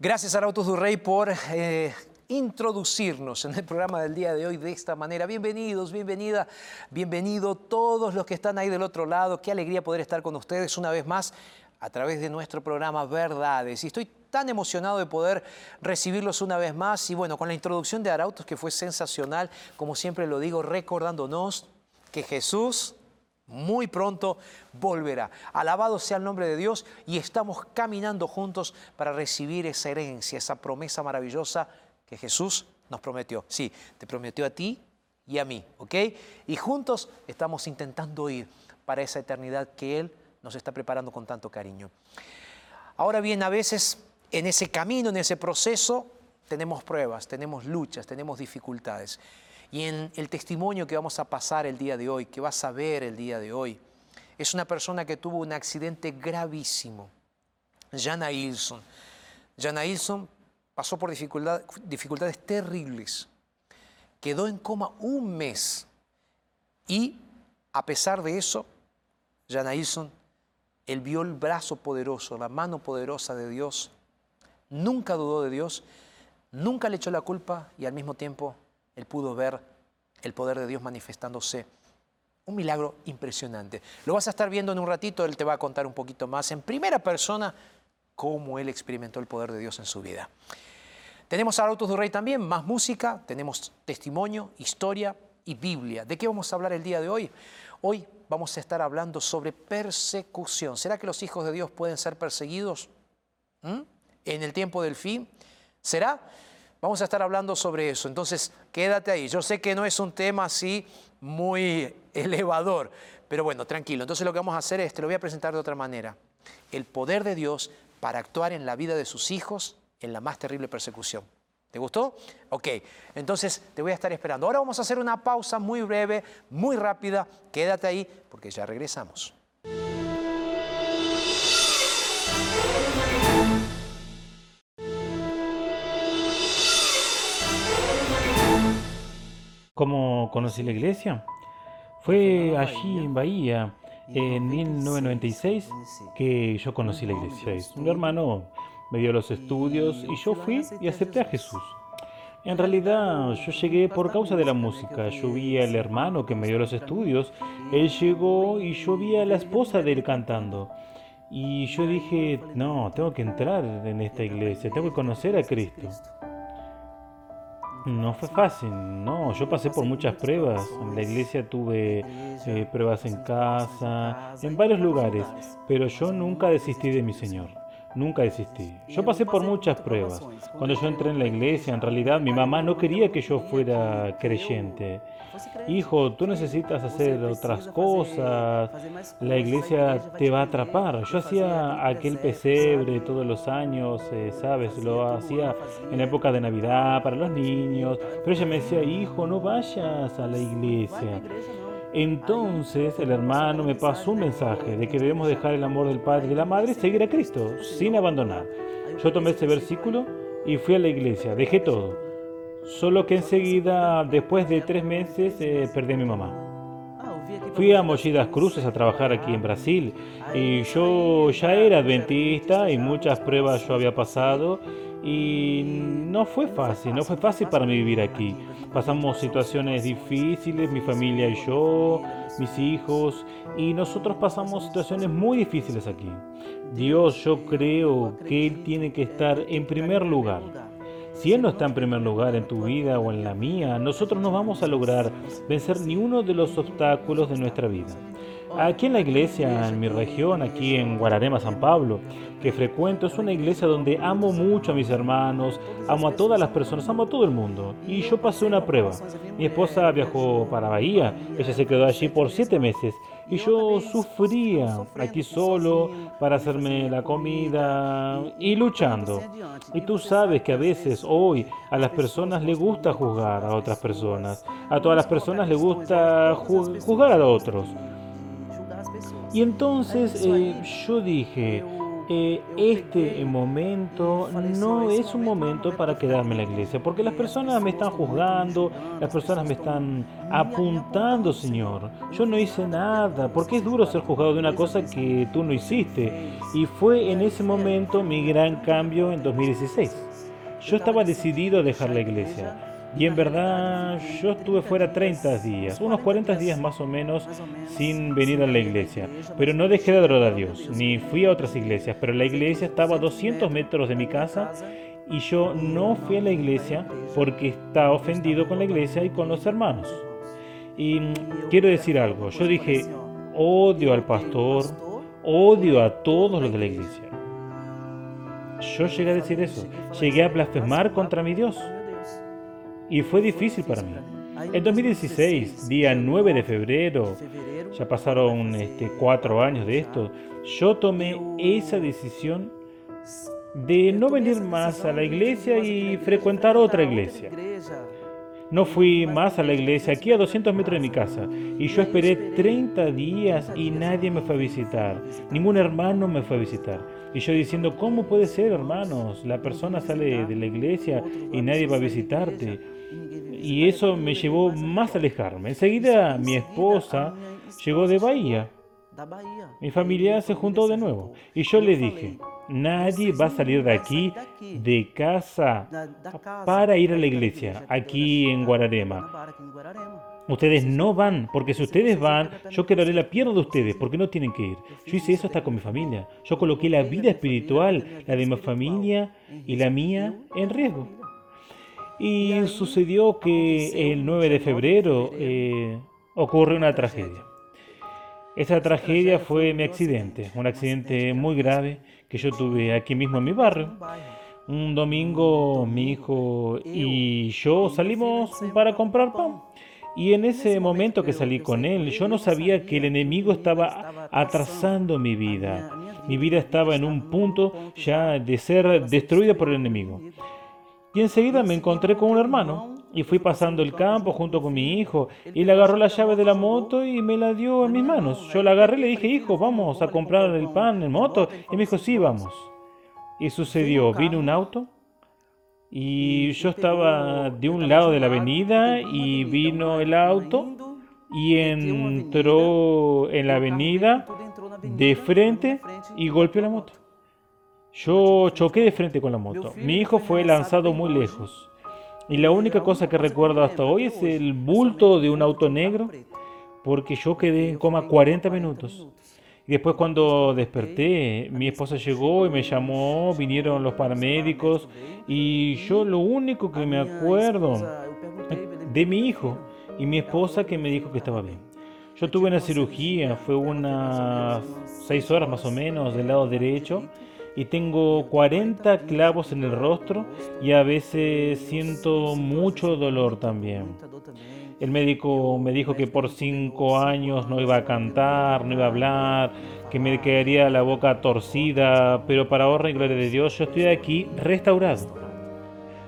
Gracias Arautos Durrey por eh, introducirnos en el programa del día de hoy de esta manera. Bienvenidos, bienvenida, bienvenido todos los que están ahí del otro lado. Qué alegría poder estar con ustedes una vez más a través de nuestro programa Verdades. Y estoy tan emocionado de poder recibirlos una vez más. Y bueno, con la introducción de Arautos, que fue sensacional, como siempre lo digo, recordándonos que Jesús muy pronto volverá. Alabado sea el nombre de Dios y estamos caminando juntos para recibir esa herencia, esa promesa maravillosa que Jesús nos prometió. Sí, te prometió a ti y a mí, ¿ok? Y juntos estamos intentando ir para esa eternidad que Él nos está preparando con tanto cariño. Ahora bien, a veces en ese camino, en ese proceso, tenemos pruebas, tenemos luchas, tenemos dificultades. Y en el testimonio que vamos a pasar el día de hoy, que vas a ver el día de hoy, es una persona que tuvo un accidente gravísimo. Jana Ilson. Jana Ilson pasó por dificultades terribles. Quedó en coma un mes. Y a pesar de eso, Jana Ilson, él vio el brazo poderoso, la mano poderosa de Dios. Nunca dudó de Dios, nunca le echó la culpa y al mismo tiempo él pudo ver el poder de Dios manifestándose. Un milagro impresionante. Lo vas a estar viendo en un ratito, él te va a contar un poquito más en primera persona cómo él experimentó el poder de Dios en su vida. Tenemos a Autos del Rey también, más música, tenemos testimonio, historia y Biblia. ¿De qué vamos a hablar el día de hoy? Hoy vamos a estar hablando sobre persecución. ¿Será que los hijos de Dios pueden ser perseguidos ¿Mm? en el tiempo del fin? ¿Será? Vamos a estar hablando sobre eso. Entonces, quédate ahí. Yo sé que no es un tema así muy elevador, pero bueno, tranquilo. Entonces lo que vamos a hacer es, te lo voy a presentar de otra manera. El poder de Dios para actuar en la vida de sus hijos en la más terrible persecución. ¿Te gustó? Ok, entonces te voy a estar esperando. Ahora vamos a hacer una pausa muy breve, muy rápida. Quédate ahí porque ya regresamos. ¿Cómo conocí la iglesia? Fue allí en Bahía, en 1996, que yo conocí la iglesia. Un hermano me dio los estudios y yo fui y acepté a Jesús. En realidad yo llegué por causa de la música. Yo vi al hermano que me dio los estudios. Él llegó y yo vi a la esposa de él cantando. Y yo dije, no, tengo que entrar en esta iglesia, tengo que conocer a Cristo. No fue fácil, no. Yo pasé por muchas pruebas. En la iglesia tuve eh, pruebas en casa, en varios lugares, pero yo nunca desistí de mi Señor. Nunca desistí. Yo pasé por muchas pruebas. Cuando yo entré en la iglesia, en realidad mi mamá no quería que yo fuera creyente. Hijo, tú necesitas hacer otras cosas. La iglesia te va a atrapar. Yo hacía aquel pesebre todos los años, eh, ¿sabes? Lo hacía en la época de Navidad para los niños. Pero ella me decía, hijo, no vayas a la iglesia. Entonces el hermano me pasó un mensaje de que debemos dejar el amor del Padre y de la Madre y seguir a Cristo sin abandonar. Yo tomé ese versículo y fui a la iglesia, dejé todo. Solo que enseguida, después de tres meses, eh, perdí a mi mamá. Fui a Mollidas Cruces a trabajar aquí en Brasil y yo ya era adventista y muchas pruebas yo había pasado y no fue fácil, no fue fácil para mí vivir aquí. Pasamos situaciones difíciles, mi familia y yo, mis hijos, y nosotros pasamos situaciones muy difíciles aquí. Dios, yo creo que Él tiene que estar en primer lugar. Si Él no está en primer lugar en tu vida o en la mía, nosotros no vamos a lograr vencer ni uno de los obstáculos de nuestra vida. Aquí en la iglesia, en mi región, aquí en Guararema, San Pablo, que frecuento, es una iglesia donde amo mucho a mis hermanos, amo a todas las personas, amo a todo el mundo. Y yo pasé una prueba. Mi esposa viajó para Bahía, ella se quedó allí por siete meses y yo sufría aquí solo para hacerme la comida y luchando. Y tú sabes que a veces hoy a las personas les gusta juzgar a otras personas, a todas las personas les gusta juzgar a otros. Y entonces eh, yo dije, eh, este momento no es un momento para quedarme en la iglesia, porque las personas me están juzgando, las personas me están apuntando, Señor. Yo no hice nada, porque es duro ser juzgado de una cosa que tú no hiciste. Y fue en ese momento mi gran cambio en 2016. Yo estaba decidido a dejar la iglesia. Y en verdad yo estuve fuera 30 días, unos 40 días más o menos sin venir a la iglesia. Pero no dejé de adorar a Dios, ni fui a otras iglesias, pero la iglesia estaba a 200 metros de mi casa y yo no fui a la iglesia porque estaba ofendido con la iglesia y con los hermanos. Y quiero decir algo, yo dije, odio al pastor, odio a todos los de la iglesia. Yo llegué a decir eso, llegué a blasfemar contra mi Dios y fue difícil para mí. En 2016, día 9 de febrero, ya pasaron este, cuatro años de esto, yo tomé esa decisión de no venir más a la iglesia y frecuentar otra iglesia. No fui más a la iglesia, aquí a 200 metros de mi casa, y yo esperé 30 días y nadie me fue a visitar, ningún hermano me fue a visitar. Y yo diciendo, ¿cómo puede ser, hermanos? La persona sale de la iglesia y nadie va a visitarte y eso me llevó más a alejarme. Enseguida mi esposa llegó de Bahía. Mi familia se juntó de nuevo y yo le dije, nadie va a salir de aquí, de casa, para ir a la iglesia, aquí en Guararema. Ustedes no van, porque si ustedes van, yo quedaré la pierna de ustedes, porque no tienen que ir. Yo hice eso hasta con mi familia. Yo coloqué la vida espiritual, la de mi familia y la mía, en riesgo. Y sucedió que el 9 de febrero eh, ocurre una tragedia. Esa tragedia fue mi accidente, un accidente muy grave que yo tuve aquí mismo en mi barrio. Un domingo mi hijo y yo salimos para comprar pan. Y en ese momento que salí con él, yo no sabía que el enemigo estaba atrasando mi vida. Mi vida estaba en un punto ya de ser destruida por el enemigo. Y enseguida me encontré con un hermano y fui pasando el campo junto con mi hijo y le agarró la llave de la moto y me la dio en mis manos. Yo la agarré y le dije, hijo, vamos a comprar el pan en moto. Y me dijo, sí, vamos. Y sucedió, vino un auto y yo estaba de un lado de la avenida y vino el auto y entró en la avenida de frente y golpeó la moto. Yo choqué de frente con la moto. Mi hijo fue lanzado muy lejos. Y la única cosa que recuerdo hasta hoy es el bulto de un auto negro, porque yo quedé en coma 40 minutos. Y después cuando desperté, mi esposa llegó y me llamó, vinieron los paramédicos y yo lo único que me acuerdo de mi hijo y mi esposa que me dijo que estaba bien. Yo tuve una cirugía, fue unas seis horas más o menos del lado derecho y tengo 40 clavos en el rostro y a veces siento mucho dolor también. El médico me dijo que por cinco años no iba a cantar, no iba a hablar, que me quedaría la boca torcida, pero para honra y gloria de Dios yo estoy aquí restaurado.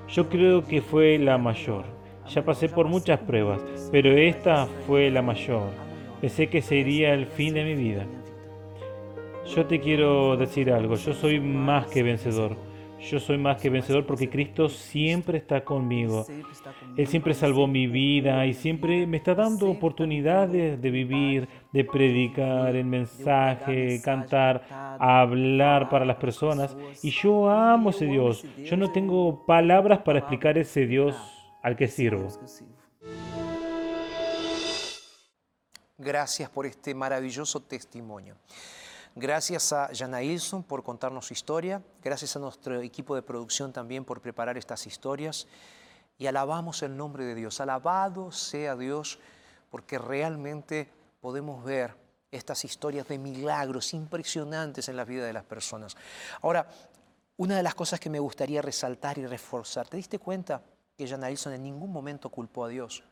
Yo creo que fue la mayor. Ya pasé por muchas pruebas, pero esta fue la mayor. Pensé que sería el fin de mi vida. Yo te quiero decir algo, yo soy más que vencedor. Yo soy más que vencedor porque Cristo siempre está conmigo. Él siempre salvó mi vida y siempre me está dando oportunidades de vivir, de predicar el mensaje, cantar, hablar para las personas. Y yo amo ese Dios. Yo no tengo palabras para explicar ese Dios al que sirvo. Gracias por este maravilloso testimonio. Gracias a Jana Ilson por contarnos su historia. Gracias a nuestro equipo de producción también por preparar estas historias. Y alabamos el nombre de Dios. Alabado sea Dios porque realmente podemos ver estas historias de milagros impresionantes en la vida de las personas. Ahora, una de las cosas que me gustaría resaltar y reforzar, ¿te diste cuenta que Jana Ilson en ningún momento culpó a Dios?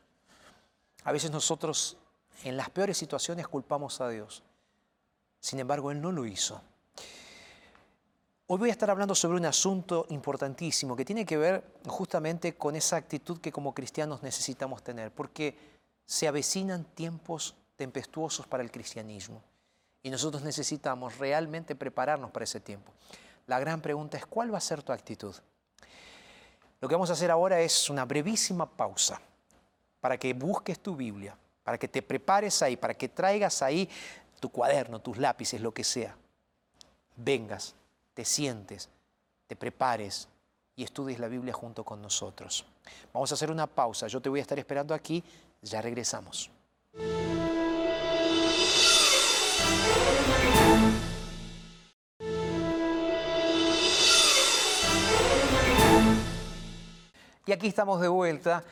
A veces nosotros en las peores situaciones culpamos a Dios. Sin embargo, Él no lo hizo. Hoy voy a estar hablando sobre un asunto importantísimo que tiene que ver justamente con esa actitud que como cristianos necesitamos tener, porque se avecinan tiempos tempestuosos para el cristianismo y nosotros necesitamos realmente prepararnos para ese tiempo. La gran pregunta es, ¿cuál va a ser tu actitud? Lo que vamos a hacer ahora es una brevísima pausa para que busques tu Biblia, para que te prepares ahí, para que traigas ahí tu cuaderno, tus lápices, lo que sea. Vengas, te sientes, te prepares y estudies la Biblia junto con nosotros. Vamos a hacer una pausa, yo te voy a estar esperando aquí, ya regresamos. Y aquí estamos de vuelta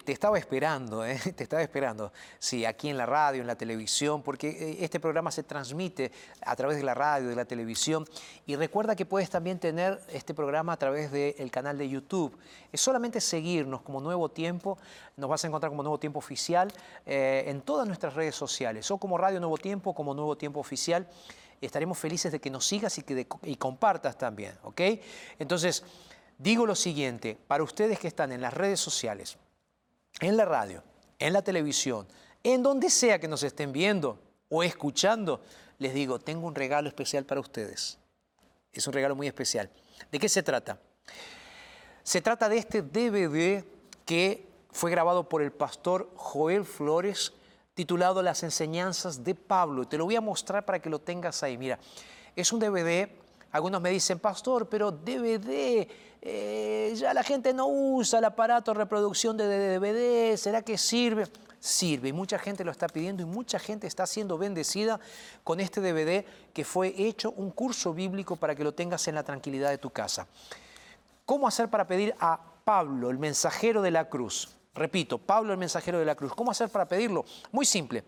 te estaba esperando, ¿eh? te estaba esperando, sí, aquí en la radio, en la televisión, porque eh, este programa se transmite a través de la radio, de la televisión. Y recuerda que puedes también tener este programa a través del canal de YouTube. Es solamente seguirnos como Nuevo Tiempo, nos vas a encontrar como Nuevo Tiempo Oficial eh, en todas nuestras redes sociales, o como Radio Nuevo Tiempo, como Nuevo Tiempo Oficial. Estaremos felices de que nos sigas y que y compartas también, ¿ok? Entonces, digo lo siguiente, para ustedes que están en las redes sociales, en la radio, en la televisión, en donde sea que nos estén viendo o escuchando, les digo, tengo un regalo especial para ustedes. Es un regalo muy especial. ¿De qué se trata? Se trata de este DVD que fue grabado por el pastor Joel Flores, titulado Las enseñanzas de Pablo. Te lo voy a mostrar para que lo tengas ahí. Mira, es un DVD, algunos me dicen, pastor, pero DVD, eh, ya la gente no usa el aparato de reproducción de DVD, ¿será que sirve? Sirve y mucha gente lo está pidiendo y mucha gente está siendo bendecida con este DVD que fue hecho un curso bíblico para que lo tengas en la tranquilidad de tu casa. ¿Cómo hacer para pedir a Pablo, el mensajero de la cruz? Repito, Pablo el mensajero de la cruz. ¿Cómo hacer para pedirlo? Muy simple.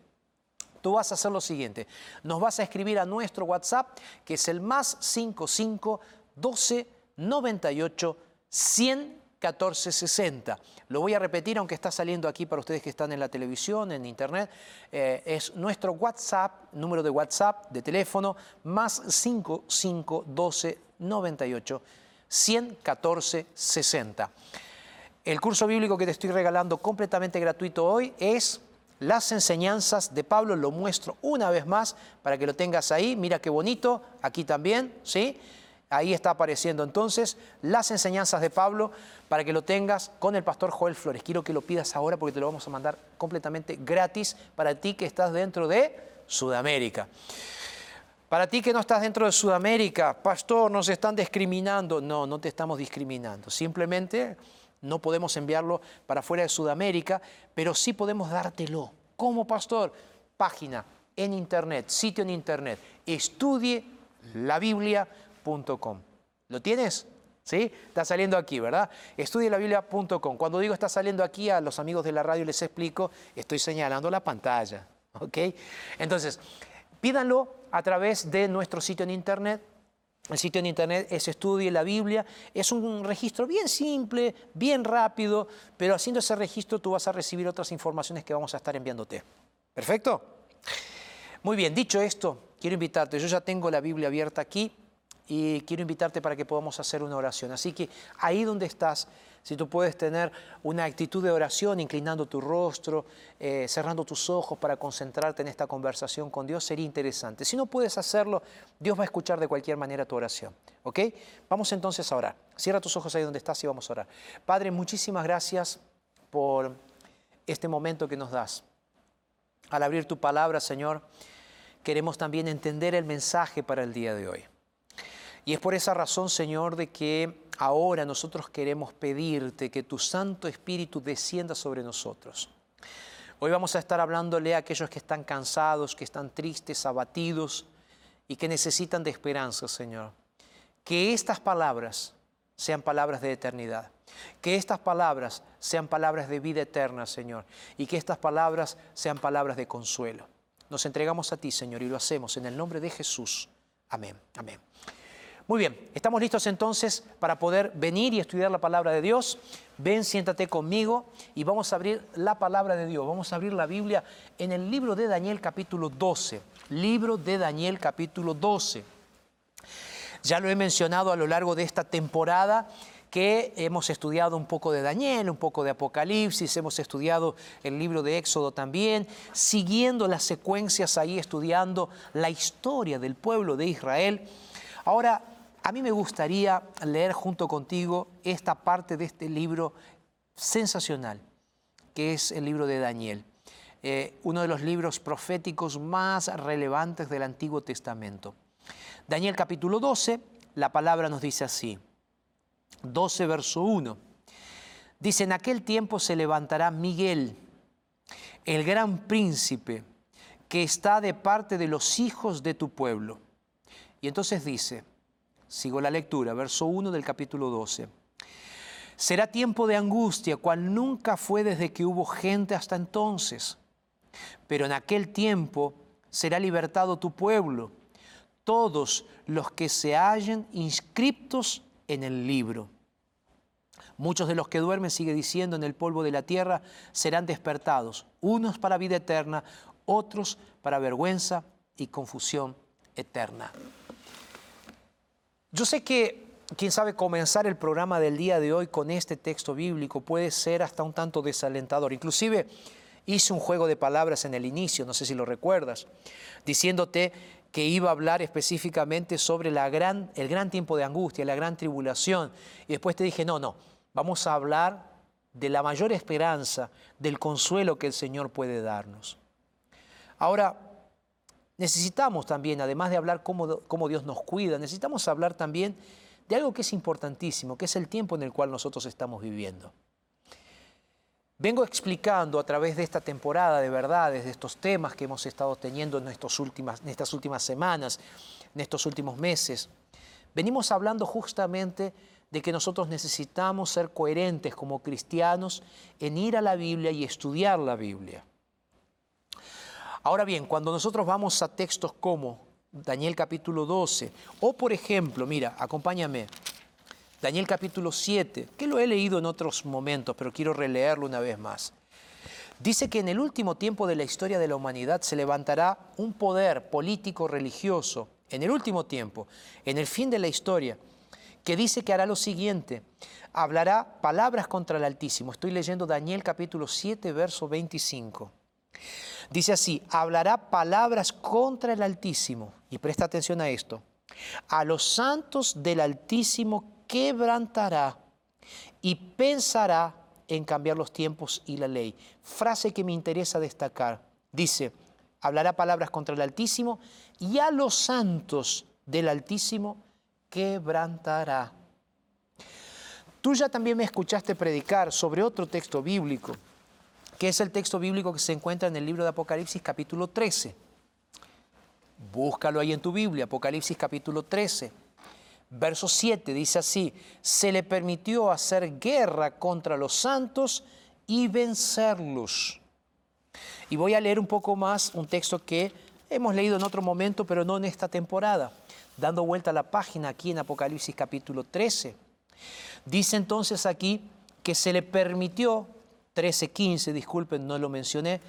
Tú vas a hacer lo siguiente. Nos vas a escribir a nuestro WhatsApp, que es el más 55 12 98 114 60. Lo voy a repetir aunque está saliendo aquí para ustedes que están en la televisión, en internet. Eh, es nuestro WhatsApp, número de WhatsApp, de teléfono, más 5512 98 114 60. El curso bíblico que te estoy regalando completamente gratuito hoy es las enseñanzas de Pablo. Lo muestro una vez más para que lo tengas ahí. Mira qué bonito, aquí también, ¿sí? Ahí está apareciendo entonces las enseñanzas de Pablo para que lo tengas con el pastor Joel Flores. Quiero que lo pidas ahora porque te lo vamos a mandar completamente gratis para ti que estás dentro de Sudamérica. Para ti que no estás dentro de Sudamérica, pastor, nos están discriminando. No, no te estamos discriminando. Simplemente no podemos enviarlo para fuera de Sudamérica, pero sí podemos dártelo. ¿Cómo, pastor? Página en internet, sitio en internet, estudielabiblia.com. ¿Lo tienes? ¿Sí? Está saliendo aquí, ¿verdad? Estudielabiblia.com. Cuando digo está saliendo aquí, a los amigos de la radio les explico, estoy señalando la pantalla. ¿Ok? Entonces, pídanlo a través de nuestro sitio en internet. El sitio en internet es Estudie la Biblia. Es un registro bien simple, bien rápido, pero haciendo ese registro tú vas a recibir otras informaciones que vamos a estar enviándote. ¿Perfecto? Muy bien, dicho esto, quiero invitarte. Yo ya tengo la Biblia abierta aquí y quiero invitarte para que podamos hacer una oración. Así que ahí donde estás, si tú puedes tener una actitud de oración, inclinando tu rostro, eh, cerrando tus ojos para concentrarte en esta conversación con Dios, sería interesante. Si no puedes hacerlo, Dios va a escuchar de cualquier manera tu oración. ¿Ok? Vamos entonces a orar. Cierra tus ojos ahí donde estás y vamos a orar. Padre, muchísimas gracias por este momento que nos das. Al abrir tu palabra, Señor, queremos también entender el mensaje para el día de hoy. Y es por esa razón, Señor, de que ahora nosotros queremos pedirte que tu Santo Espíritu descienda sobre nosotros. Hoy vamos a estar hablándole a aquellos que están cansados, que están tristes, abatidos y que necesitan de esperanza, Señor. Que estas palabras sean palabras de eternidad. Que estas palabras sean palabras de vida eterna, Señor. Y que estas palabras sean palabras de consuelo. Nos entregamos a ti, Señor, y lo hacemos en el nombre de Jesús. Amén. Amén. Muy bien, estamos listos entonces para poder venir y estudiar la palabra de Dios. Ven, siéntate conmigo y vamos a abrir la palabra de Dios. Vamos a abrir la Biblia en el libro de Daniel capítulo 12. Libro de Daniel capítulo 12. Ya lo he mencionado a lo largo de esta temporada que hemos estudiado un poco de Daniel, un poco de Apocalipsis, hemos estudiado el libro de Éxodo también, siguiendo las secuencias ahí, estudiando la historia del pueblo de Israel. Ahora, a mí me gustaría leer junto contigo esta parte de este libro sensacional, que es el libro de Daniel, eh, uno de los libros proféticos más relevantes del Antiguo Testamento. Daniel capítulo 12, la palabra nos dice así, 12 verso 1. Dice, en aquel tiempo se levantará Miguel, el gran príncipe, que está de parte de los hijos de tu pueblo. Y entonces dice, Sigo la lectura, verso 1 del capítulo 12. Será tiempo de angustia, cual nunca fue desde que hubo gente hasta entonces. Pero en aquel tiempo será libertado tu pueblo, todos los que se hallen inscriptos en el libro. Muchos de los que duermen, sigue diciendo, en el polvo de la tierra, serán despertados, unos para vida eterna, otros para vergüenza y confusión eterna. Yo sé que, quién sabe, comenzar el programa del día de hoy con este texto bíblico puede ser hasta un tanto desalentador. Inclusive hice un juego de palabras en el inicio, no sé si lo recuerdas, diciéndote que iba a hablar específicamente sobre el gran tiempo de angustia, la gran tribulación. Y después te dije, no, no, vamos a hablar de la mayor esperanza, del consuelo que el Señor puede darnos. Ahora, necesitamos también, además de hablar cómo, Dios nos cuida, necesitamos hablar también de algo que es importantísimo, que es el tiempo en el cual nosotros estamos viviendo. Vengo explicando a través de esta temporada de verdades, de estos temas que hemos estado teniendo en, últimas, en estas últimas semanas, en estos últimos meses. Venimos hablando justamente de que nosotros necesitamos ser coherentes como cristianos en ir a la Biblia y estudiar la Biblia. Ahora bien, cuando nosotros vamos a textos como Daniel capítulo 12, o por ejemplo, mira, acompáñame, Daniel capítulo 7, que lo he leído en otros momentos, pero quiero releerlo una vez más. Dice que en el último tiempo de la historia de la humanidad se levantará un poder político religioso, en el último tiempo, en el fin de la historia, que dice que hará lo siguiente, hablará palabras contra el Altísimo. Estoy leyendo Daniel capítulo 7, verso 25. Dice así, hablará palabras contra el Altísimo. Y presta atención a esto. A los santos del Altísimo quebrantará y pensará en cambiar los tiempos y la ley. Frase que me interesa destacar. Dice, hablará palabras contra el Altísimo y a los santos del Altísimo quebrantará. Tú ya también me escuchaste predicar sobre otro texto bíblico que es el texto bíblico que se encuentra en el libro de Apocalipsis capítulo 13. Búscalo ahí en tu Biblia, Apocalipsis capítulo 13. Verso 7 dice así, se le permitió hacer guerra contra los santos y vencerlos. Y voy a leer un poco más un texto que hemos leído en otro momento, pero no en esta temporada, dando vuelta a la página aquí en Apocalipsis capítulo 13. Dice entonces aquí que se le permitió, 13.15, disculpen, no lo mencioné,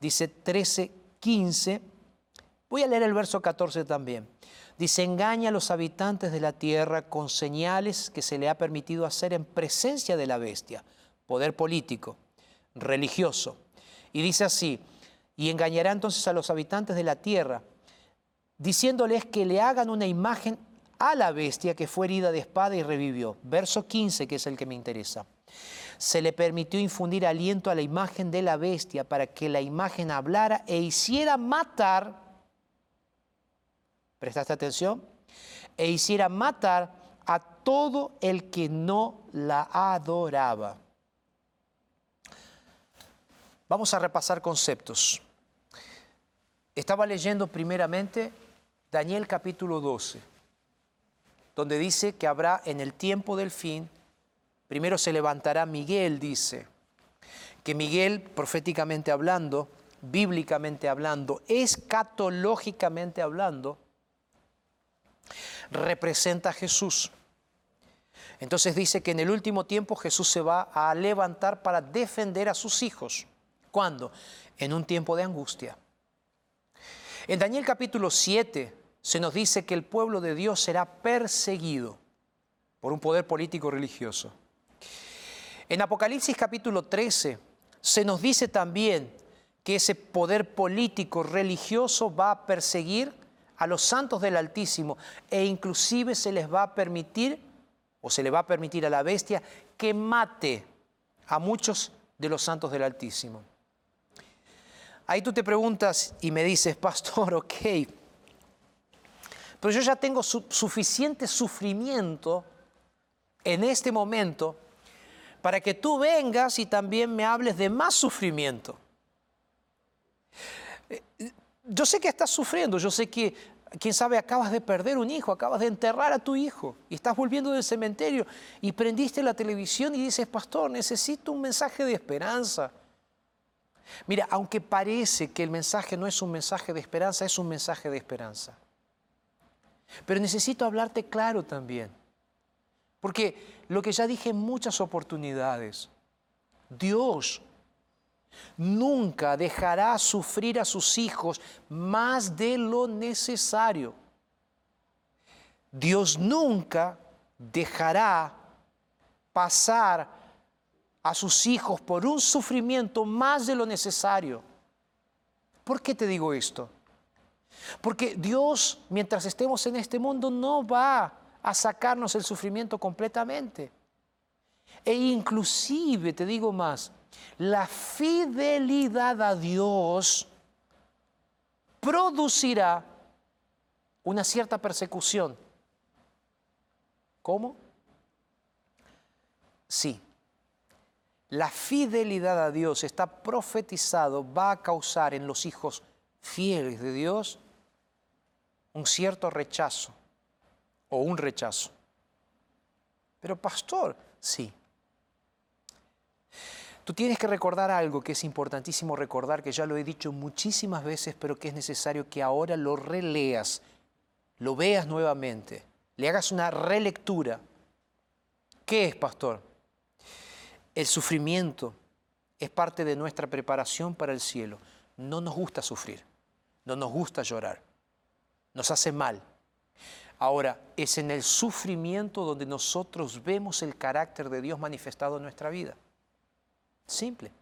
dice 13.15, voy a leer el verso 14 también. Dice, engaña a los habitantes de la tierra con señales que se le ha permitido hacer en presencia de la bestia, poder político, religioso. Y dice así, y engañará entonces a los habitantes de la tierra, diciéndoles que le hagan una imagen a la bestia que fue herida de espada y revivió. Verso 15, que es el que me interesa. Se le permitió infundir aliento a la imagen de la bestia para que la imagen hablara e hiciera matar ¿Prestaste atención? E hiciera matar a todo el que no la adoraba. Vamos a repasar conceptos. Estaba leyendo primeramente Daniel capítulo 12, donde dice que habrá en el tiempo del fin, primero se levantará Miguel, dice, que Miguel, proféticamente hablando, bíblicamente hablando, escatológicamente hablando, representa a Jesús. Entonces dice que en el último tiempo Jesús se va a levantar para defender a sus hijos. ¿Cuándo? En un tiempo de angustia. En Daniel capítulo 7 se nos dice que el pueblo de Dios será perseguido por un poder político religioso. En Apocalipsis capítulo 13 se nos dice también que ese poder político religioso va a perseguir a los santos del Altísimo e inclusive se les va a permitir, o se le va a permitir a la bestia, que mate a muchos de los santos del Altísimo. Ahí tú te preguntas y me dices, pastor, ok, pero yo ya tengo suficiente sufrimiento en este momento para que tú vengas y también me hables de más sufrimiento. Eh, yo sé que estás sufriendo, yo sé que quién sabe, acabas de perder un hijo, acabas de enterrar a tu hijo y estás volviendo del cementerio y prendiste la televisión y dices, pastor, necesito un mensaje de esperanza. Mira, aunque parece que el mensaje no es un mensaje de esperanza, es un mensaje de esperanza. Pero necesito hablarte claro también. Porque lo que ya dije en muchas oportunidades, Dios nunca dejará sufrir a sus hijos más de lo necesario. Dios nunca dejará pasar a sus hijos por un sufrimiento más de lo necesario. ¿Por qué te digo esto? Porque Dios, mientras estemos en este mundo, no va a sacarnos el sufrimiento completamente. E inclusive, te digo más, la fidelidad a Dios producirá una cierta persecución. ¿Cómo? Sí. La fidelidad a Dios está profetizado, va a causar en los hijos fieles de Dios un cierto rechazo o un rechazo. Pero pastor, sí. Tú tienes que recordar algo que es importantísimo recordar, que ya lo he dicho muchísimas veces, pero que es necesario que ahora lo releas, lo veas nuevamente, le hagas una relectura. ¿Qué es, pastor? El sufrimiento es parte de nuestra preparación para el cielo. No nos gusta sufrir, no nos gusta llorar, nos hace mal. Ahora, es en el sufrimiento donde nosotros vemos el carácter de Dios manifestado en nuestra vida. Simple.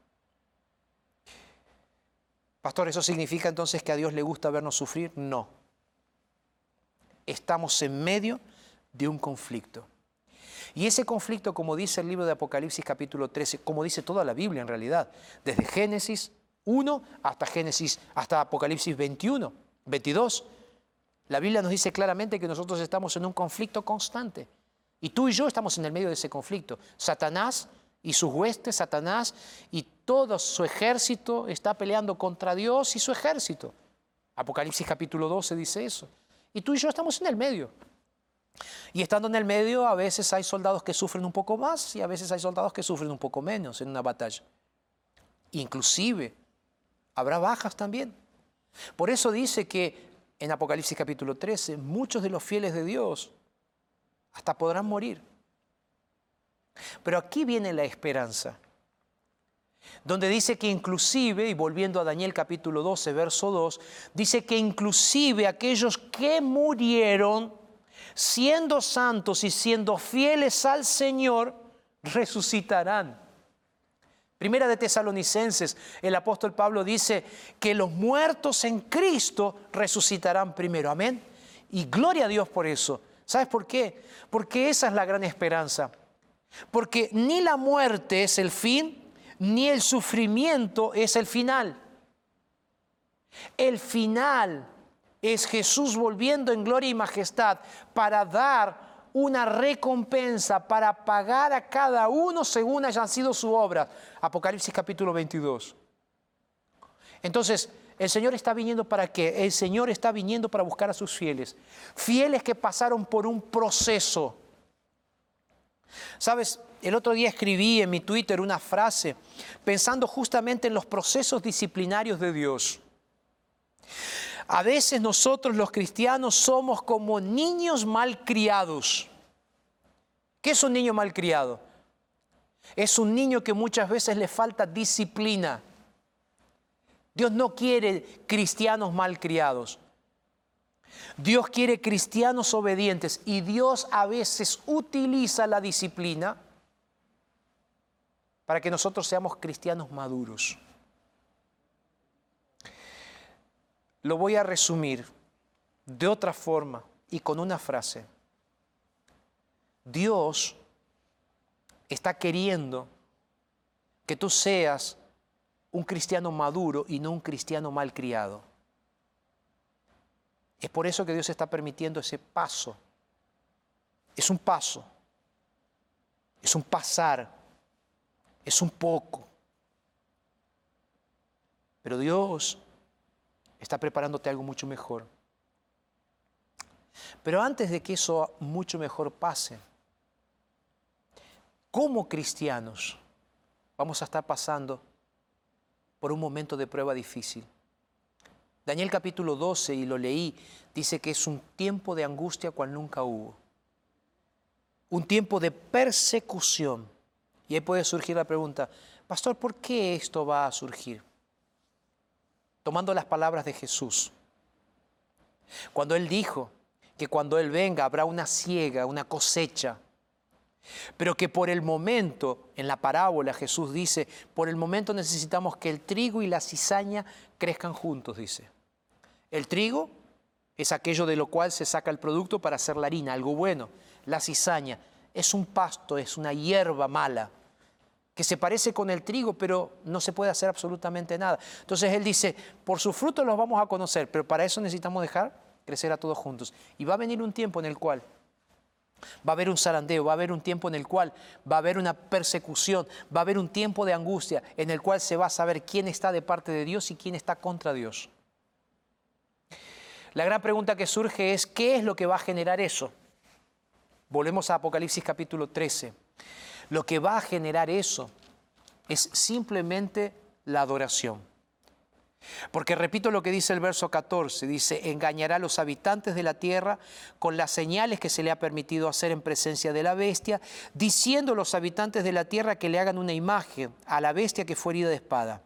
Pastor, ¿eso significa entonces que a Dios le gusta vernos sufrir? No. Estamos en medio de un conflicto. Y ese conflicto, como dice el libro de Apocalipsis capítulo 13, como dice toda la Biblia en realidad, desde Génesis 1 hasta Génesis hasta Apocalipsis 21, 22, la Biblia nos dice claramente que nosotros estamos en un conflicto constante. Y tú y yo estamos en el medio de ese conflicto. Satanás y sus huestes, Satanás, y todo su ejército está peleando contra Dios y su ejército. Apocalipsis capítulo 12 dice eso. Y tú y yo estamos en el medio. Y estando en el medio, a veces hay soldados que sufren un poco más y a veces hay soldados que sufren un poco menos en una batalla. Inclusive, habrá bajas también. Por eso dice que en Apocalipsis capítulo 13, muchos de los fieles de Dios hasta podrán morir. Pero aquí viene la esperanza, donde dice que inclusive, y volviendo a Daniel capítulo 12, verso 2, dice que inclusive aquellos que murieron, siendo santos y siendo fieles al Señor, resucitarán. Primera de Tesalonicenses, el apóstol Pablo dice que los muertos en Cristo resucitarán primero. Amén. Y gloria a Dios por eso. ¿Sabes por qué? Porque esa es la gran esperanza. Porque ni la muerte es el fin, ni el sufrimiento es el final. El final es Jesús volviendo en gloria y majestad para dar una recompensa para pagar a cada uno según hayan sido su obra. Apocalipsis capítulo 22. Entonces, el Señor está viniendo para qué? El Señor está viniendo para buscar a sus fieles. Fieles que pasaron por un proceso. Sabes, el otro día escribí en mi Twitter una frase pensando justamente en los procesos disciplinarios de Dios. A veces nosotros los cristianos somos como niños malcriados. ¿Qué es un niño malcriado? Es un niño que muchas veces le falta disciplina. Dios no quiere cristianos malcriados. Dios quiere cristianos obedientes y Dios a veces utiliza la disciplina para que nosotros seamos cristianos maduros. Lo voy a resumir de otra forma y con una frase. Dios está queriendo que tú seas un cristiano maduro y no un cristiano malcriado. Es por eso que Dios está permitiendo ese paso. Es un paso. Es un pasar. Es un poco. Pero Dios está preparándote algo mucho mejor. Pero antes de que eso mucho mejor pase, como cristianos vamos a estar pasando por un momento de prueba difícil. Daniel capítulo 12, y lo leí, dice que es un tiempo de angustia cual nunca hubo. Un tiempo de persecución. Y ahí puede surgir la pregunta, pastor, ¿por qué esto va a surgir? Tomando las palabras de Jesús. Cuando Él dijo que cuando Él venga habrá una siega, una cosecha, pero que por el momento, en la parábola Jesús dice, por el momento necesitamos que el trigo y la cizaña crezcan juntos, dice. El trigo es aquello de lo cual se saca el producto para hacer la harina, algo bueno. La cizaña es un pasto, es una hierba mala que se parece con el trigo, pero no se puede hacer absolutamente nada. Entonces él dice, por sus frutos los vamos a conocer, pero para eso necesitamos dejar crecer a todos juntos. Y va a venir un tiempo en el cual va a haber un zarandeo, va a haber un tiempo en el cual va a haber una persecución, va a haber un tiempo de angustia en el cual se va a saber quién está de parte de Dios y quién está contra Dios. La gran pregunta que surge es, ¿qué es lo que va a generar eso? Volvemos a Apocalipsis capítulo 13. Lo que va a generar eso es simplemente la adoración. Porque repito lo que dice el verso 14, dice, engañará a los habitantes de la tierra con las señales que se le ha permitido hacer en presencia de la bestia, diciendo a los habitantes de la tierra que le hagan una imagen a la bestia que fue herida de espada.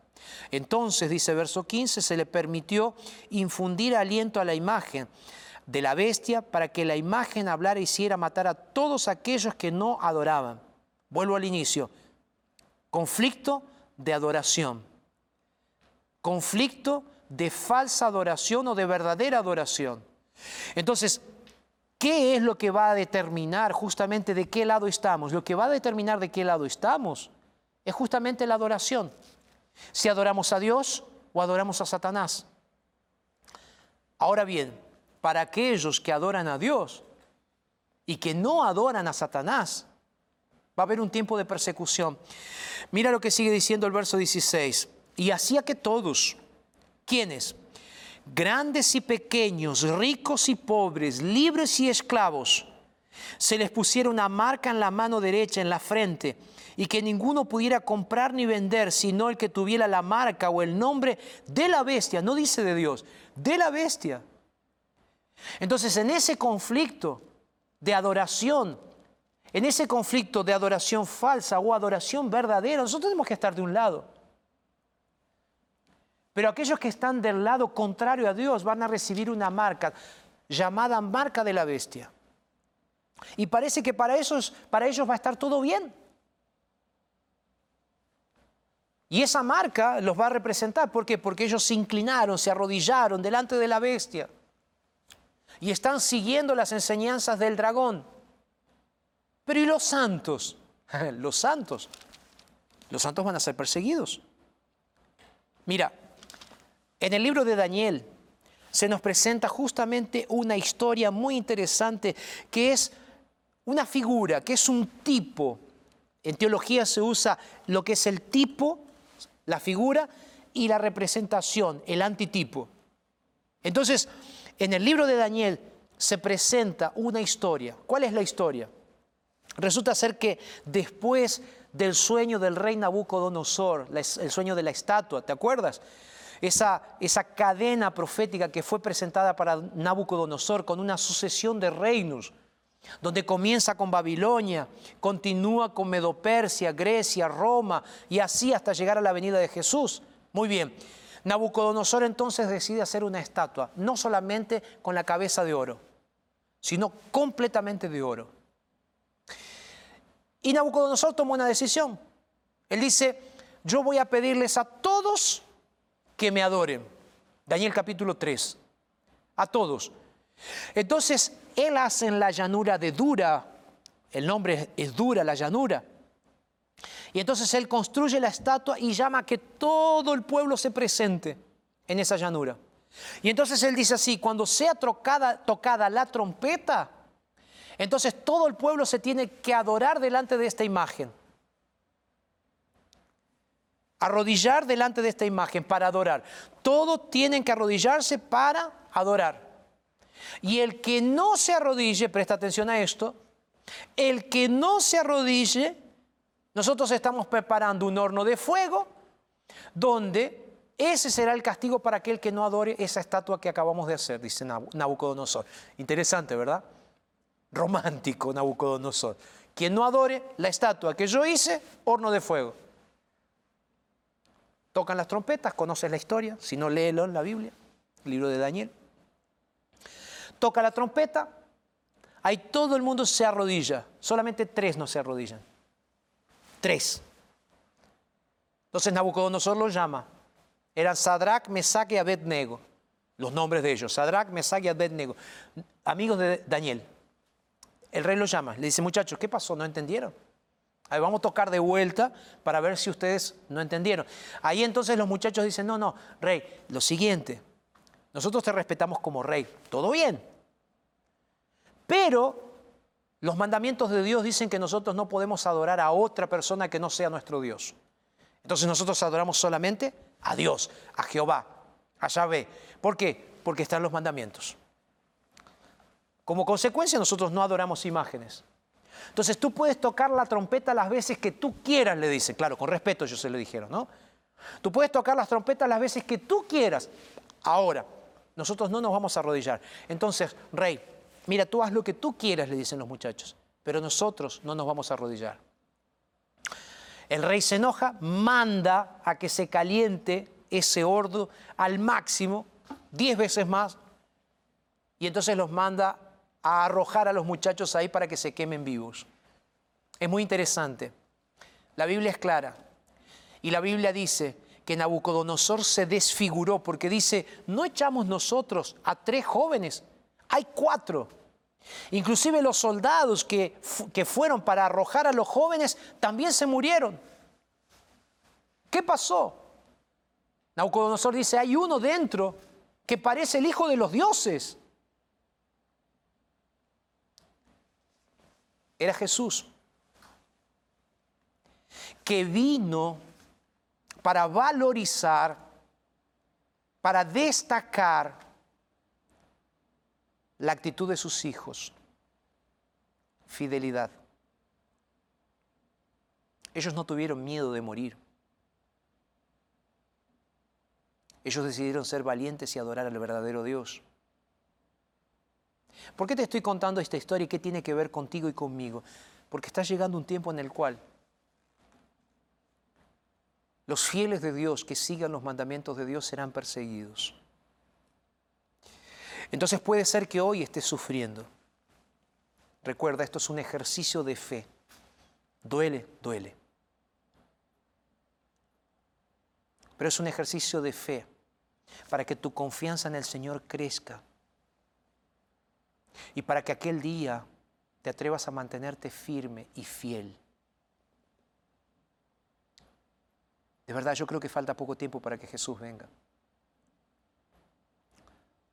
Entonces, dice verso 15, se le permitió infundir aliento a la imagen de la bestia para que la imagen hablara y hiciera matar a todos aquellos que no adoraban. Vuelvo al inicio. Conflicto de adoración. Conflicto de falsa adoración o de verdadera adoración. Entonces, ¿qué es lo que va a determinar justamente de qué lado estamos? Lo que va a determinar de qué lado estamos es justamente la adoración. Si adoramos a Dios o adoramos a Satanás. Ahora bien, para aquellos que adoran a Dios y que no adoran a Satanás, Va a haber un tiempo de persecución. Mira lo que sigue diciendo el verso 16. Y hacía que todos, ¿quiénes? grandes y pequeños, ricos y pobres, libres y esclavos, se les pusiera una marca en la mano derecha, en la frente, y que ninguno pudiera comprar ni vender, sino el que tuviera la marca o el nombre de la bestia, no dice de Dios, de la bestia. Entonces, en ese conflicto de adoración, en ese conflicto de adoración falsa o adoración verdadera, nosotros tenemos que estar de un lado. Pero aquellos que están del lado contrario a Dios van a recibir una marca llamada marca de la bestia. Y parece que para, esos, para ellos va a estar todo bien. Y esa marca los va a representar. ¿Por qué? Porque ellos se inclinaron, se arrodillaron delante de la bestia. Y están siguiendo las enseñanzas del dragón. Pero ¿y los santos? los santos. Los santos van a ser perseguidos. Mira, en el libro de Daniel se nos presenta justamente una historia muy interesante que es una figura, que es un tipo. En teología se usa lo que es el tipo, la figura, y la representación, el antitipo. Entonces, en el libro de Daniel se presenta una historia. ¿Cuál es la historia? Resulta ser que después del sueño del rey Nabucodonosor, el sueño de la estatua, ¿te acuerdas? Esa, cadena profética que fue presentada para Nabucodonosor con una sucesión de reinos, donde comienza con Babilonia, continúa con Medopersia, Grecia, Roma y así hasta llegar a la venida de Jesús. Muy bien, Nabucodonosor entonces decide hacer una estatua, no solamente con la cabeza de oro, sino completamente de oro. Y Nabucodonosor tomó una decisión. Él dice, yo voy a pedirles a todos que me adoren. Daniel capítulo 3. A todos. Entonces, él hace en la llanura de Dura, el nombre es Dura, la llanura. Y entonces él construye la estatua y llama a que todo el pueblo se presente en esa llanura. Y entonces él dice así, cuando sea tocada, tocada la trompeta, entonces todo el pueblo se tiene que adorar delante de esta imagen. Arrodillar delante de esta imagen para adorar. Todos tienen que arrodillarse para adorar. Y el que no se arrodille, presta atención a esto, el que no se arrodille, nosotros estamos preparando un horno de fuego donde ese será el castigo para aquel que no adore esa estatua que acabamos de hacer, dice Nabucodonosor. Interesante, ¿verdad? Romántico Nabucodonosor. Quien no adore la estatua que yo hice, horno de fuego. Tocan las trompetas, conoces la historia, si no léelo en la Biblia, el libro de Daniel. Toca la trompeta, ahí todo el mundo se arrodilla, solamente tres no se arrodillan. Tres. Entonces Nabucodonosor los llama. Eran Sadrach, Mesach y Abednego. Los nombres de ellos, Sadrach, Mesach y Abednego. Amigos de Daniel. El rey lo llama, le dice, muchachos, ¿qué pasó? ¿No entendieron? Ahí vamos a tocar de vuelta para ver si ustedes no entendieron. Ahí entonces los muchachos dicen, no, no, rey, lo siguiente, nosotros te respetamos como rey, todo bien. Pero los mandamientos de Dios dicen que nosotros no podemos adorar a otra persona que no sea nuestro Dios. Entonces nosotros adoramos solamente a Dios, a Jehová, a Yahvé. ¿Por qué? Porque están los mandamientos. Como consecuencia nosotros no adoramos imágenes. Entonces tú puedes tocar la trompeta las veces que tú quieras, le dice. Claro, con respeto ellos se lo dijeron, ¿no? Tú puedes tocar las trompetas las veces que tú quieras. Ahora, nosotros no nos vamos a arrodillar. Entonces, rey, mira, tú haz lo que tú quieras, le dicen los muchachos, pero nosotros no nos vamos a arrodillar. El rey se enoja, manda a que se caliente ese hordo al máximo, diez veces más, y entonces los manda a arrojar a los muchachos ahí para que se quemen vivos. Es muy interesante. La Biblia es clara. Y la Biblia dice que Nabucodonosor se desfiguró porque dice, no echamos nosotros a tres jóvenes, hay cuatro. Inclusive los soldados que, que fueron para arrojar a los jóvenes también se murieron. ¿Qué pasó? Nabucodonosor dice, hay uno dentro que parece el hijo de los dioses. Era Jesús, que vino para valorizar para destacar la actitud de sus hijos, fidelidad. Ellos no tuvieron miedo de morir. Ellos decidieron ser valientes y adorar al verdadero Dios. ¿Por qué te estoy contando esta historia y qué tiene que ver contigo y conmigo? Porque está llegando un tiempo en el cual los fieles de Dios que sigan los mandamientos de Dios serán perseguidos. Entonces puede ser que hoy estés sufriendo. Recuerda, esto es un ejercicio de fe. Duele, duele. Pero es un ejercicio de fe para que tu confianza en el Señor crezca y para que aquel día te atrevas a mantenerte firme y fiel. De verdad, yo creo que falta poco tiempo para que Jesús venga.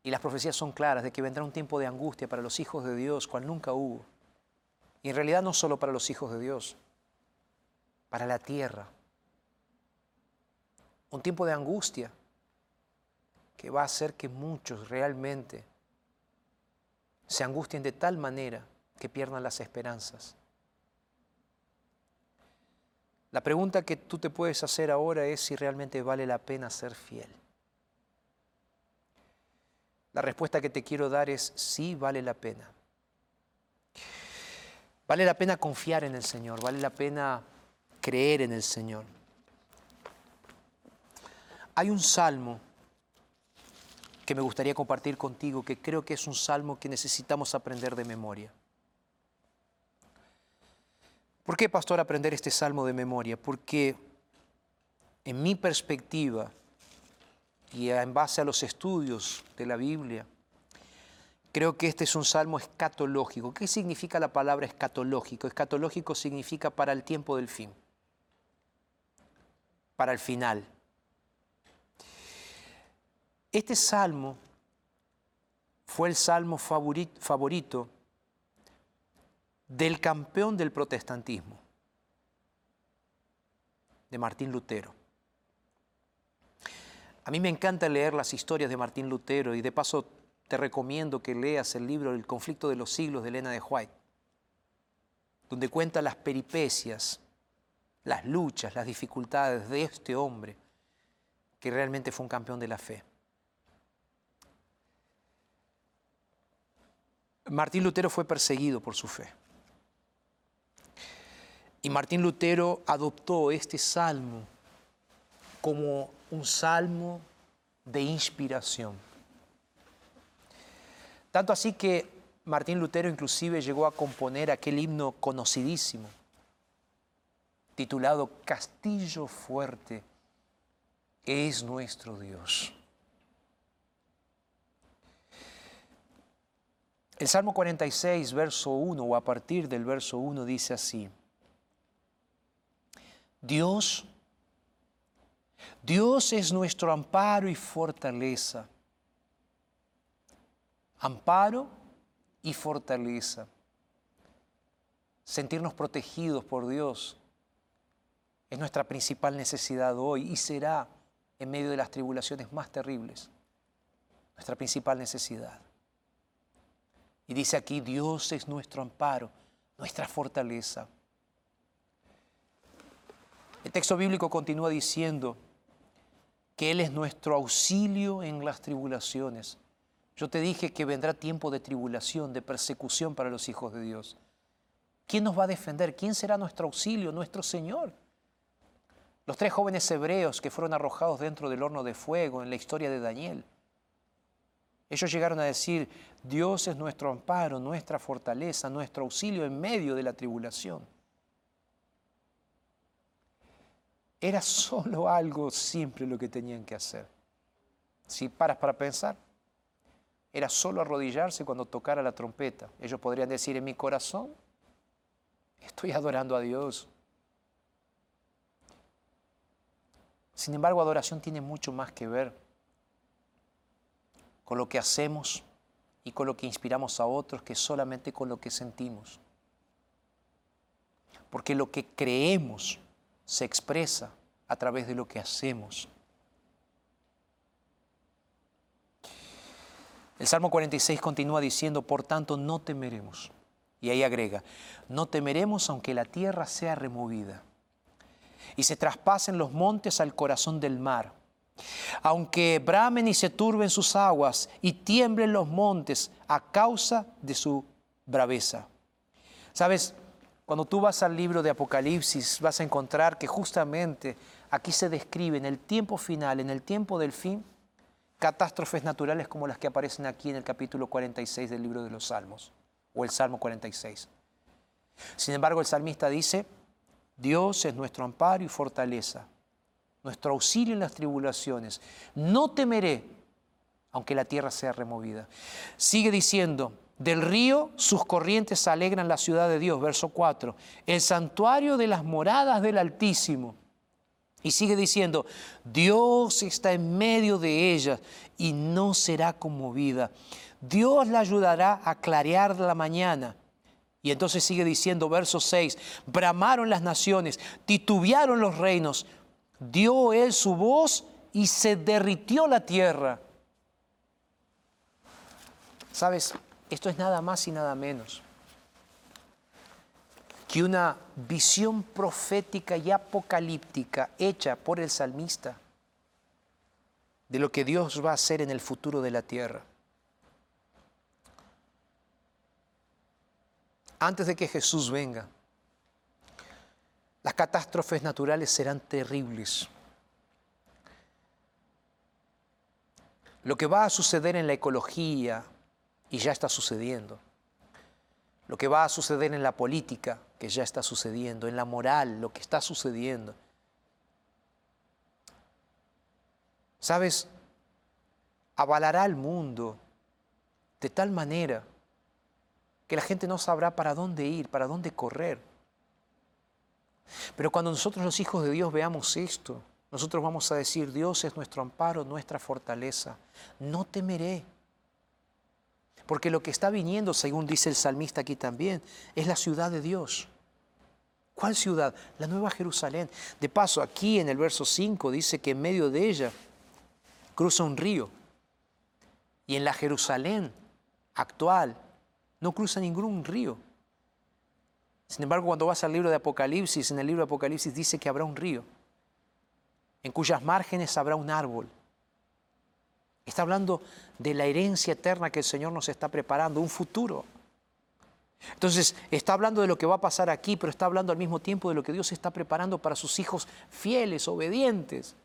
Y las profecías son claras de que vendrá un tiempo de angustia para los hijos de Dios, cual nunca hubo. Y en realidad no solo para los hijos de Dios, para la tierra. Un tiempo de angustia que va a hacer que muchos realmente se angustien de tal manera que pierdan las esperanzas. La pregunta que tú te puedes hacer ahora es si realmente vale la pena ser fiel. La respuesta que te quiero dar es sí vale la pena. Vale la pena confiar en el Señor, vale la pena creer en el Señor. Hay un salmo que me gustaría compartir contigo, que creo que es un salmo que necesitamos aprender de memoria. ¿Por qué, pastor, aprender este salmo de memoria? Porque en mi perspectiva y en base a los estudios de la Biblia, creo que este es un salmo escatológico. ¿Qué significa la palabra escatológico? Escatológico significa para el tiempo del fin, para el final. Este salmo fue el salmo favorito del campeón del protestantismo, de Martín Lutero. A mí me encanta leer las historias de Martín Lutero y de paso te recomiendo que leas el libro El conflicto de los siglos de Elena de White, donde cuenta las peripecias, las luchas, las dificultades de este hombre que realmente fue un campeón de la fe. Martín Lutero fue perseguido por su fe. Y Martín Lutero adoptó este salmo como un salmo de inspiración. Tanto así que Martín Lutero inclusive llegó a componer aquel himno conocidísimo, titulado Castillo fuerte es nuestro Dios. El Salmo 46, verso 1, o a partir del verso 1, dice así, Dios, Dios es nuestro amparo y fortaleza. Amparo y fortaleza. Sentirnos protegidos por Dios es nuestra principal necesidad hoy y será en medio de las tribulaciones más terribles nuestra principal necesidad. Y dice aquí, Dios es nuestro amparo, nuestra fortaleza. El texto bíblico continúa diciendo que Él es nuestro auxilio en las tribulaciones. Yo te dije que vendrá tiempo de tribulación, de persecución para los hijos de Dios. ¿Quién nos va a defender? ¿Quién será nuestro auxilio? Nuestro Señor. Los tres jóvenes hebreos que fueron arrojados dentro del horno de fuego en la historia de Daniel. Ellos llegaron a decir, Dios es nuestro amparo, nuestra fortaleza, nuestro auxilio en medio de la tribulación. Era solo algo simple lo que tenían que hacer. Si paras para pensar, era solo arrodillarse cuando tocara la trompeta. Ellos podrían decir, en mi corazón estoy adorando a Dios. Sin embargo, adoración tiene mucho más que ver con lo que hacemos y con lo que inspiramos a otros que solamente con lo que sentimos. Porque lo que creemos se expresa a través de lo que hacemos. El Salmo 46 continúa diciendo, por tanto, no temeremos. Y ahí agrega, no temeremos aunque la tierra sea removida y se traspasen los montes al corazón del mar. Aunque bramen y se turben sus aguas y tiemblen los montes a causa de su braveza. Sabes, cuando tú vas al libro de Apocalipsis vas a encontrar que justamente aquí se describe en el tiempo final, en el tiempo del fin, catástrofes naturales como las que aparecen aquí en el capítulo 46 del libro de los Salmos, o el Salmo 46. Sin embargo, el salmista dice, Dios es nuestro amparo y fortaleza, nuestro auxilio en las tribulaciones. No temeré, aunque la tierra sea removida. Sigue diciendo, del río sus corrientes alegran la ciudad de Dios, verso 4, el santuario de las moradas del Altísimo. Y sigue diciendo, Dios está en medio de ella y no será conmovida. Dios la ayudará a clarear la mañana. Y entonces sigue diciendo, verso 6, bramaron las naciones, titubearon los reinos, dio él su voz y se derritió la tierra. ¿Sabes? Esto es nada más y nada menos que una visión profética y apocalíptica hecha por el salmista de lo que Dios va a hacer en el futuro de la tierra. Antes de que Jesús venga, las catástrofes naturales serán terribles. Lo que va a suceder en la ecología, y ya está sucediendo, lo que va a suceder en la política, que ya está sucediendo, en la moral, lo que está sucediendo. ¿Sabes? Avalará al mundo de tal manera que la gente no sabrá para dónde ir, para dónde correr. Pero cuando nosotros los hijos de Dios veamos esto, nosotros vamos a decir, Dios es nuestro amparo, nuestra fortaleza. No temeré. Porque lo que está viniendo, según dice el salmista aquí también, es la ciudad de Dios. ¿Cuál ciudad? La Nueva Jerusalén. De paso, aquí en el verso 5 dice que en medio de ella cruza un río. Y en la Jerusalén actual no cruza ningún río. Sin embargo, cuando vas al libro de Apocalipsis, en el libro de Apocalipsis dice que habrá un río, en cuyas márgenes habrá un árbol Está hablando de la herencia eterna que el Señor nos está preparando, un futuro. Entonces, está hablando de lo que va a pasar aquí, pero está hablando al mismo tiempo de lo que Dios está preparando para sus hijos fieles, obedientes.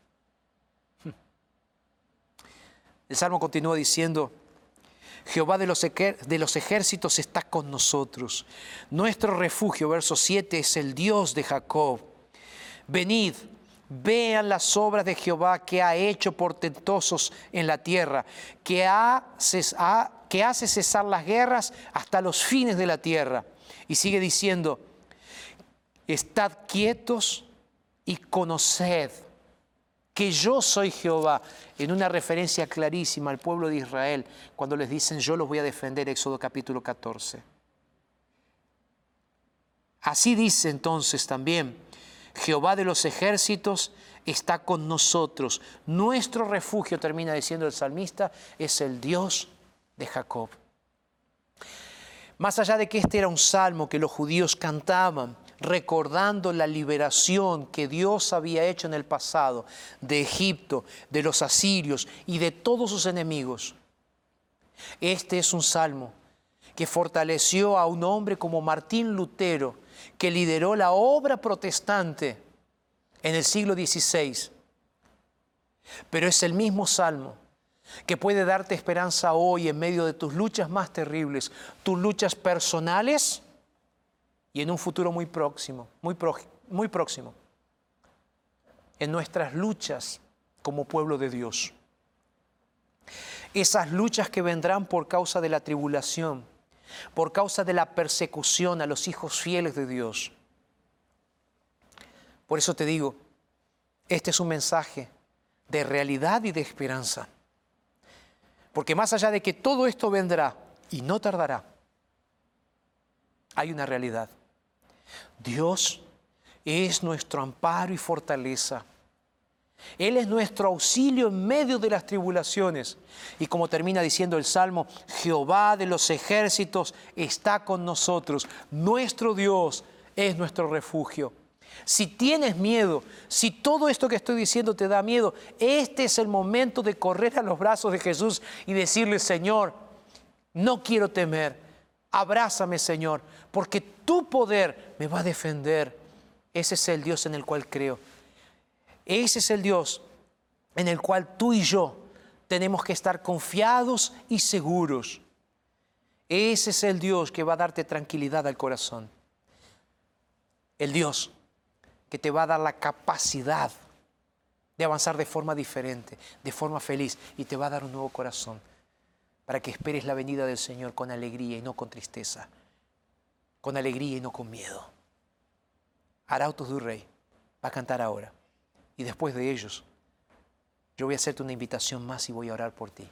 El Salmo continúa diciendo, Jehová de los, ejércitos está con nosotros. Nuestro refugio, verso 7, es el Dios de Jacob. Venid, Vean las obras de Jehová que ha hecho portentosos en la tierra, que, que hace cesar las guerras hasta los fines de la tierra. Y sigue diciendo, estad quietos y conoced que yo soy Jehová, en una referencia clarísima al pueblo de Israel, cuando les dicen yo los voy a defender, Éxodo capítulo 14. Así dice entonces también Jehová de los ejércitos está con nosotros. Nuestro refugio, termina diciendo el salmista, es el Dios de Jacob. Más allá de que este era un salmo que los judíos cantaban, recordando la liberación que Dios había hecho en el pasado de Egipto, de los asirios y de todos sus enemigos. Este es un salmo que fortaleció a un hombre como Martín Lutero, que lideró la obra protestante en el siglo XVI. Pero es el mismo salmo que puede darte esperanza hoy en medio de tus luchas más terribles, tus luchas personales y en un futuro muy próximo, muy, muy próximo, en nuestras luchas como pueblo de Dios. Esas luchas que vendrán por causa de la tribulación, por causa de la persecución a los hijos fieles de Dios. Por eso te digo, este es un mensaje de realidad y de esperanza. Porque más allá de que todo esto vendrá y no tardará, hay una realidad. Dios es nuestro amparo y fortaleza. Él es nuestro auxilio en medio de las tribulaciones. Y como termina diciendo el Salmo, Jehová de los ejércitos está con nosotros. Nuestro Dios es nuestro refugio. Si tienes miedo, si todo esto que estoy diciendo te da miedo, este es el momento de correr a los brazos de Jesús y decirle, Señor, no quiero temer, abrázame Señor, porque tu poder me va a defender. Ese es el Dios en el cual creo. Ese es el Dios en el cual tú y yo tenemos que estar confiados y seguros. Ese es el Dios que va a darte tranquilidad al corazón. El Dios que te va a dar la capacidad de avanzar de forma diferente, de forma feliz, y te va a dar un nuevo corazón para que esperes la venida del Señor con alegría y no con tristeza, con alegría y no con miedo. Arautos du Rey va a cantar ahora. Y después de ellos, yo voy a hacerte una invitación más y voy a orar por ti,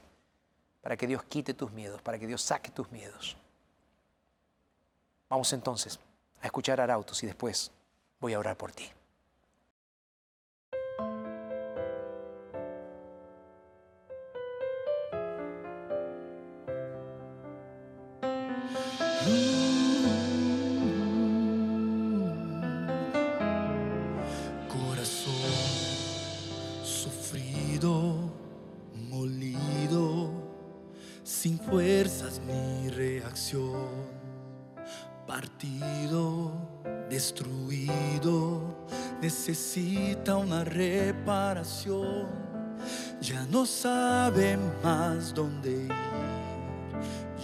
para que Dios quite tus miedos, para que Dios saque tus miedos. Vamos entonces a escuchar Arautos y después voy a orar por ti. Ya no sabe más dónde ir,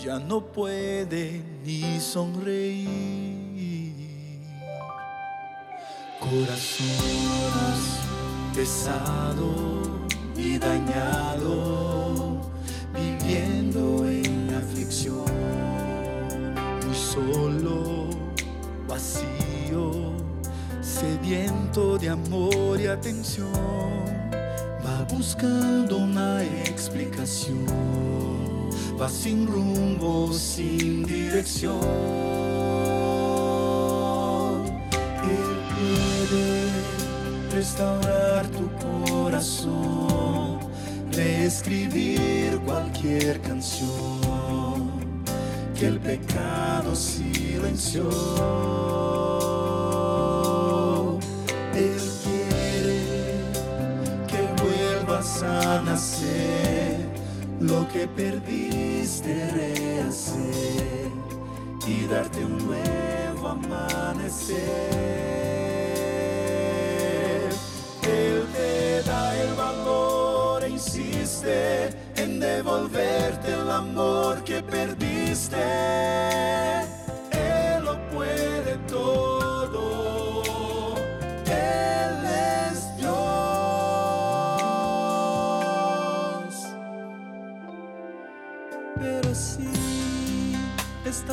ya no puede ni sonreír. Corazón pesado y dañado, viviendo en aflicción, muy solo, vacío sediento de amor y atención, buscando una explicación, va sin rumbo, sin dirección. Él puede restaurar tu corazón, reescribir cualquier canción que el pecado silenció. Lo que perdiste rehacer y darte un nuevo amanecer. Él te da el valor e insiste en devolverte el amor que perdiste.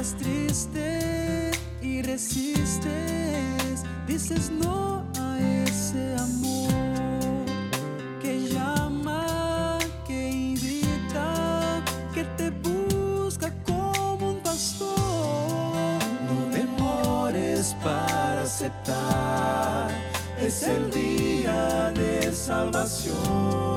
Estás triste y resistes, dices no a ese amor que llama, que invita, que te busca como un pastor. No demores para aceptar, es el día de salvación.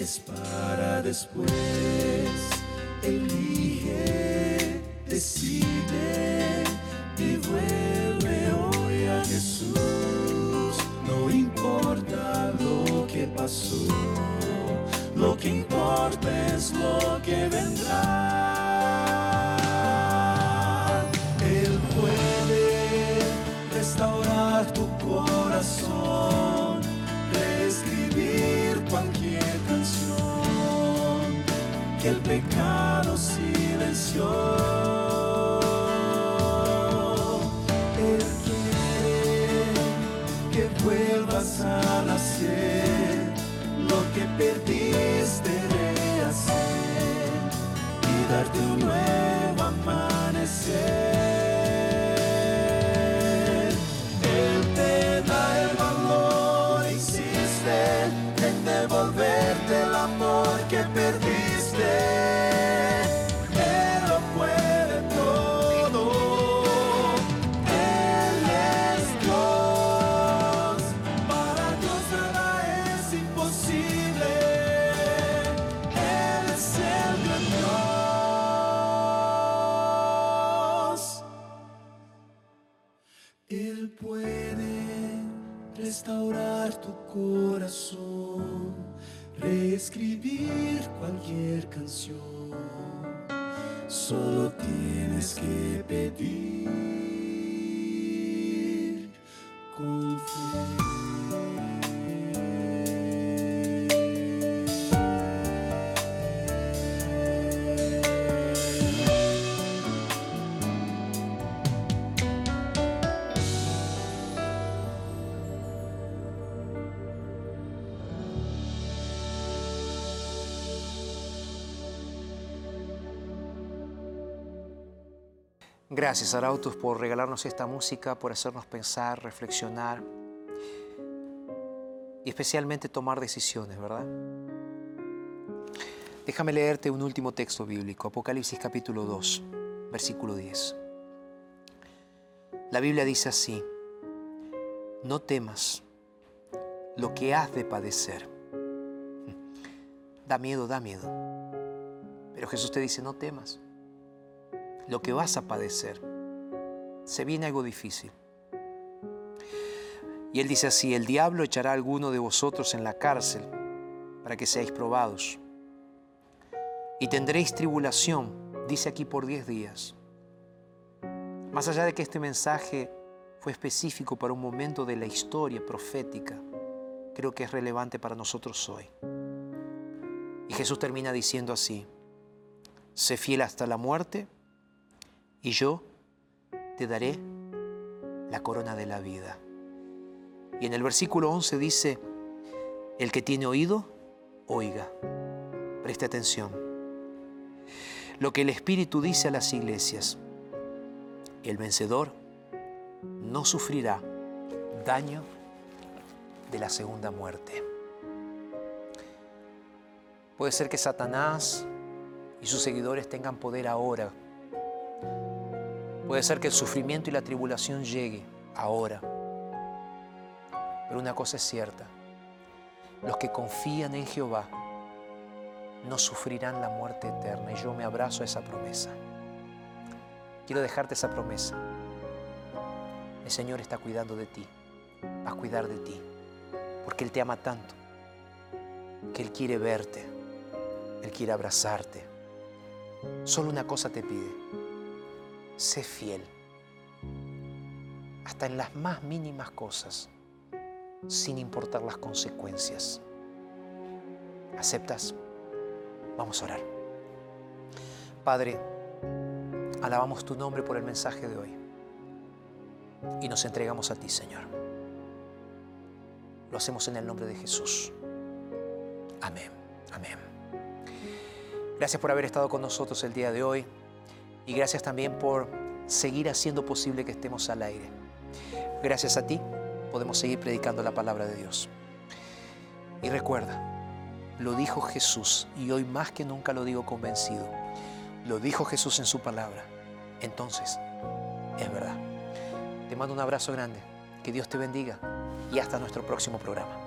Dejes para después. Elige, decide y vuelve hoy a Jesús. No importa lo que pasó, lo que importa es lo que vendrá. Que el pecado silenció. Vuelvas a nacer, lo que perdiste rehacer y darte un nuevo amanecer. Gracias, Arautos, por regalarnos esta música, por hacernos pensar, reflexionar y especialmente tomar decisiones, ¿verdad? Déjame leerte un último texto bíblico, Apocalipsis capítulo 2, versículo 10. La Biblia dice así, no temas lo que has de padecer. Da miedo, da miedo. Pero Jesús te dice, no temas lo que vas a padecer. Se viene algo difícil. Y él dice así, el diablo echará a alguno de vosotros en la cárcel para que seáis probados. Y tendréis tribulación, dice aquí por diez días. Más allá de que este mensaje fue específico para un momento de la historia profética, creo que es relevante para nosotros hoy. Y Jesús termina diciendo así, sé fiel hasta la muerte y yo te daré la corona de la vida. Y en el versículo 11 dice, el que tiene oído, oiga. Preste atención. Lo que el Espíritu dice a las iglesias, el vencedor no sufrirá daño de la segunda muerte. Puede ser que Satanás y sus seguidores tengan poder ahora Puede ser que el sufrimiento y la tribulación llegue ahora. Pero una cosa es cierta, los que confían en Jehová no sufrirán la muerte eterna y yo me abrazo a esa promesa. Quiero dejarte esa promesa. El Señor está cuidando de ti, va a cuidar de ti, porque Él te ama tanto, que Él quiere verte, Él quiere abrazarte. Solo una cosa te pide, sé fiel, hasta en las más mínimas cosas, sin importar las consecuencias. ¿Aceptas? Vamos a orar. Padre, alabamos tu nombre por el mensaje de hoy y nos entregamos a ti, Señor. Lo hacemos en el nombre de Jesús. Amén. Amén. Gracias por haber estado con nosotros el día de hoy. Y gracias también por seguir haciendo posible que estemos al aire. Gracias a ti podemos seguir predicando la palabra de Dios. Y recuerda, lo dijo Jesús y hoy más que nunca lo digo convencido. Lo dijo Jesús en su palabra. Entonces, es verdad. Te mando un abrazo grande. Que Dios te bendiga y hasta nuestro próximo programa.